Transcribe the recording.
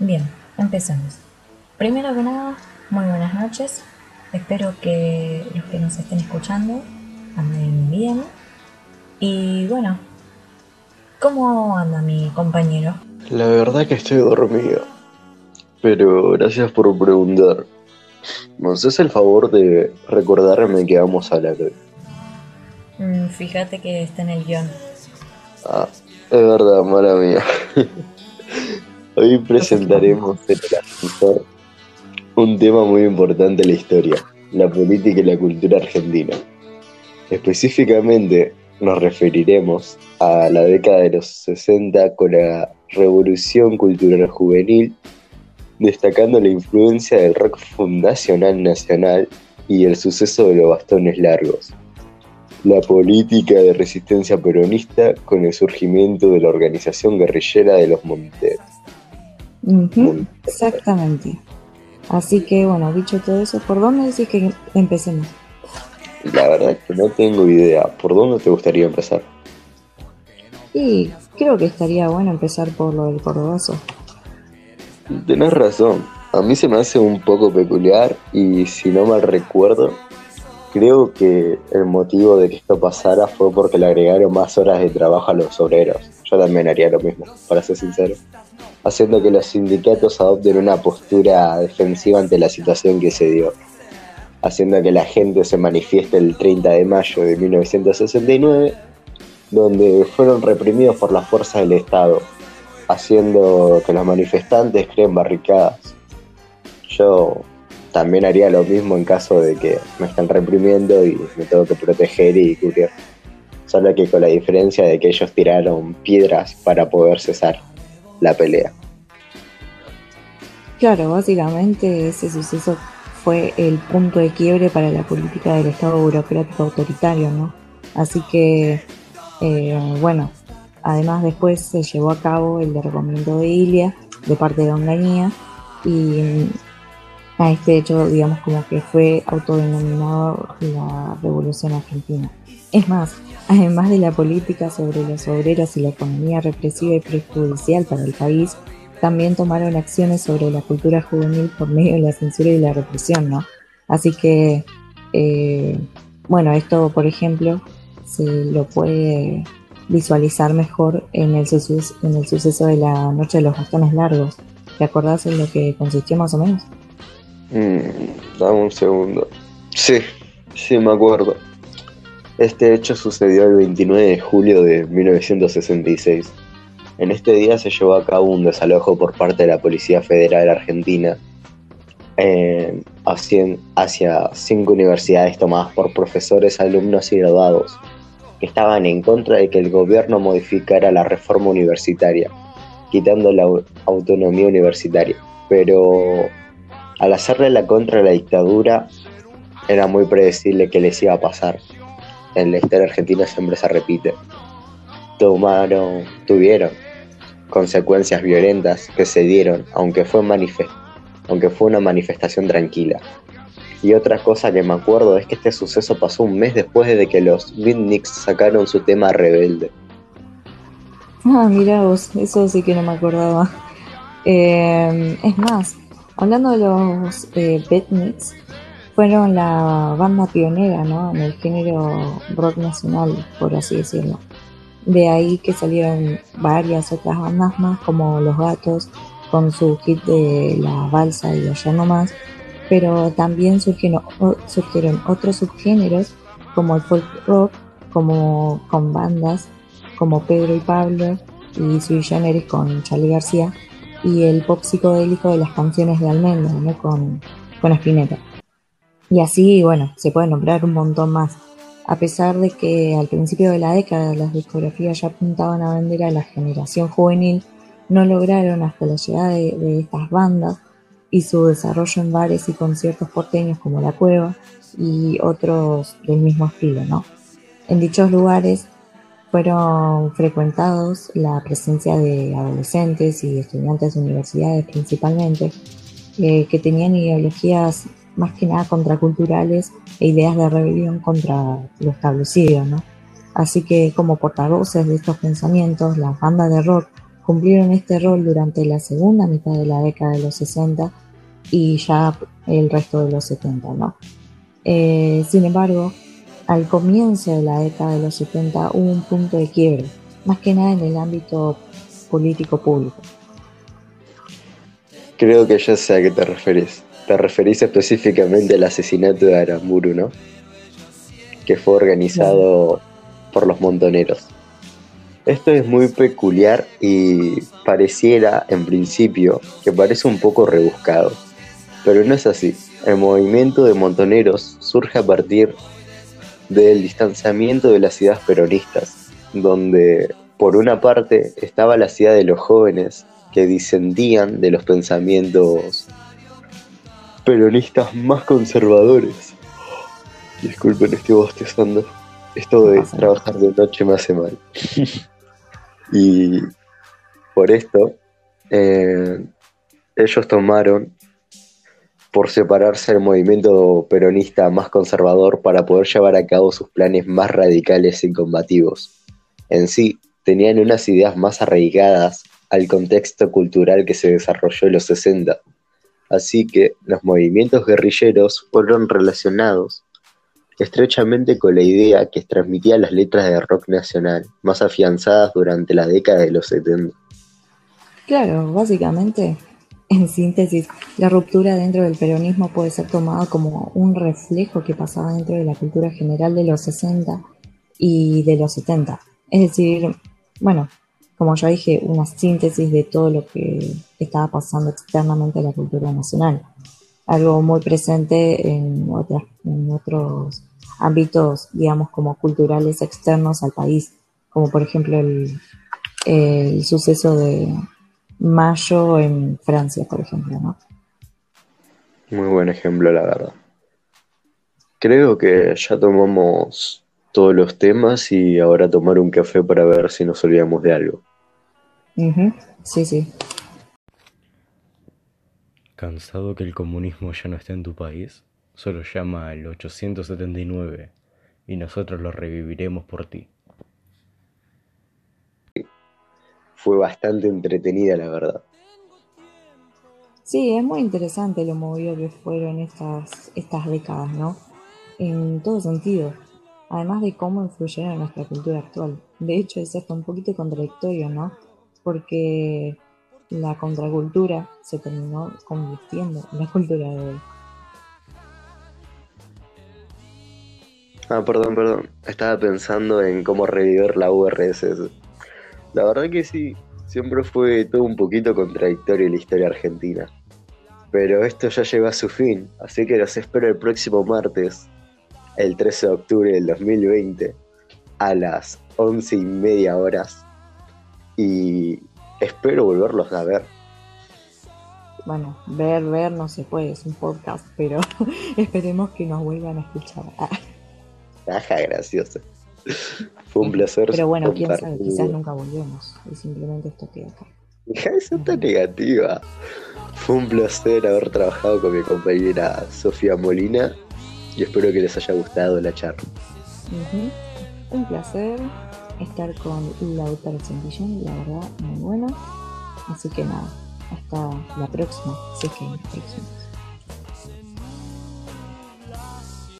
Bien, empecemos. Primero que nada, muy buenas noches. Espero que los que nos estén escuchando anden bien. Y bueno, ¿cómo anda mi compañero? La verdad que estoy dormido. Pero gracias por preguntar. ¿Me haces el favor de recordarme que vamos a hablar hoy? Mm, fíjate que está en el guion. Ah, es verdad, mala mía. Hoy presentaremos el ascensor un tema muy importante en la historia, la política y la cultura argentina. Específicamente nos referiremos a la década de los 60 con la revolución cultural juvenil, destacando la influencia del rock fundacional nacional y el suceso de los bastones largos. La política de resistencia peronista con el surgimiento de la organización guerrillera de los Monteros. Exactamente. Así que bueno, dicho todo eso, ¿por dónde decís que empecemos? La verdad que no tengo idea. ¿Por dónde te gustaría empezar? Y creo que estaría bueno empezar por lo del cordobazo. Tenés razón. A mí se me hace un poco peculiar y si no mal recuerdo, creo que el motivo de que esto pasara fue porque le agregaron más horas de trabajo a los obreros. Yo también haría lo mismo, para ser sincero. Haciendo que los sindicatos adopten una postura defensiva ante la situación que se dio haciendo que la gente se manifieste el 30 de mayo de 1969, donde fueron reprimidos por las fuerzas del Estado, haciendo que los manifestantes creen barricadas. Yo también haría lo mismo en caso de que me están reprimiendo y me tengo que proteger y cubrir. Solo que con la diferencia de que ellos tiraron piedras para poder cesar la pelea. Claro, básicamente ese suceso fue el punto de quiebre para la política del Estado burocrático autoritario, ¿no? Así que, eh, bueno, además después se llevó a cabo el derrocamiento de Ilia de parte de Onganía y a este hecho, digamos, como que fue autodenominado la Revolución Argentina. Es más, además de la política sobre los obreros y la economía represiva y prejudicial para el país, también tomaron acciones sobre la cultura juvenil por medio de la censura y la represión, ¿no? Así que, eh, bueno, esto, por ejemplo, se lo puede visualizar mejor en el, suceso, en el suceso de la Noche de los Bastones Largos. ¿Te acordás en lo que consistió más o menos? Mm, dame un segundo. Sí, sí me acuerdo. Este hecho sucedió el 29 de julio de 1966 en este día se llevó a cabo un desalojo por parte de la Policía Federal Argentina eh, hacia, cinco universidades tomadas por profesores, alumnos y graduados que estaban en contra de que el gobierno modificara la reforma universitaria, quitando la autonomía universitaria. Pero al hacerle la contra a la dictadura, era muy predecible que les iba a pasar. En la historia argentina siempre se repite. Tomaron, tuvieron consecuencias violentas que se dieron, aunque fue, aunque fue una manifestación tranquila. Y otra cosa que me acuerdo es que este suceso pasó un mes después de que los Beatniks sacaron su tema Rebelde. Ah, mira vos, eso sí que no me acordaba. Eh, es más, hablando de los eh, Beatniks, fueron la banda pionera ¿no? en el género rock nacional, por así decirlo. De ahí que salieron varias otras bandas más, como Los Gatos, con su hit de La Balsa y Allá No Más, pero también surgieron, surgieron otros subgéneros, como el folk rock, como con bandas como Pedro y Pablo y Sui Generis con Charlie García, y el pop psicodélico de las canciones de Almendra, ¿no? con, con Spinetta. Y así, bueno, se puede nombrar un montón más a pesar de que al principio de la década las discografías ya apuntaban a vender a la generación juvenil, no lograron hasta la llegada de, estas bandas y su desarrollo en bares y conciertos porteños como La Cueva y otros del mismo estilo, ¿no? En dichos lugares fueron frecuentados la presencia de adolescentes y estudiantes de universidades principalmente, eh, que tenían ideologías más que nada contraculturales e ideas de rebelión contra lo establecido, ¿no? Así que como portavoces de estos pensamientos, las bandas de rock cumplieron este rol durante la segunda mitad de la década de los 60 y ya el resto de los 70, ¿no? Eh, sin embargo, al comienzo de la década de los 70 hubo un punto de quiebre, más que nada en el ámbito político público. Creo que ya sé a qué te referís. Te referís específicamente al asesinato de Aramburu, ¿no? Que fue organizado por los montoneros. Esto es muy peculiar y pareciera, en principio, que parece un poco rebuscado. Pero no es así. El movimiento de montoneros surge a partir del distanciamiento de las ideas peronistas, donde por una parte estaba la ciudad de los jóvenes que disentían de los pensamientos peronistas más conservadores. Disculpen, estoy bostezando. Esto de trabajar de noche me hace mal. y por esto, eh, ellos tomaron por separarse del movimiento peronista más conservador para poder llevar a cabo sus planes más radicales y combativos. En sí, tenían unas ideas más arraigadas al contexto cultural que se desarrolló en los 60, así que los movimientos guerrilleros fueron relacionados estrechamente con la idea que transmitía las letras de rock nacional, más afianzadas durante la década de los 70. Claro, básicamente en síntesis, la ruptura dentro del peronismo puede ser tomada como un reflejo que pasaba dentro de la cultura general de los 60 y de los 70. Es decir, bueno, como ya dije, una síntesis de todo lo que estaba pasando externamente en la cultura nacional. Algo muy presente en, otras, en otros ámbitos, digamos, como culturales externos al país, como por ejemplo el, el suceso de, mayo en Francia, por ejemplo, ¿no? Muy buen ejemplo, la verdad. Creo que ya tomamos todos los temas y ahora tomar un café para ver si nos olvidamos de algo. Sí, sí. ¿Cansado que el comunismo ya no esté en tu país? Solo llama al 879 y nosotros lo reviviremos por ti. fue bastante entretenida, la verdad. Sí, es muy interesante lo movido que fueron estas, estas décadas, ¿no? En todo sentido. Además de cómo influyeron en nuestra cultura actual. De hecho, es hasta un poquito contradictorio, ¿no? Porque la contracultura se terminó convirtiendo en la cultura de hoy. Ah, perdón, perdón. Estaba pensando en cómo revivir la URSS. La verdad que sí, siempre fue todo un poquito contradictorio la historia argentina. Pero esto ya llegó a su fin, así que los espero el próximo martes, el 13 de octubre del 2020, a las 11 y media horas. Y espero volverlos a ver. Bueno, ver, ver no se puede, es un podcast, pero esperemos que nos vuelvan a escuchar. Ajá, gracioso. Fue un placer. Pero bueno, quién sabe, quizás nunca volvemos y simplemente esto queda acá. Deja de ser tan negativa. Fue un placer haber trabajado con mi compañera Sofía Molina y espero que les haya gustado la charla. Un placer estar con Lautaro Santillón, la verdad, muy bueno. Así que nada, hasta la próxima, si es que próxima.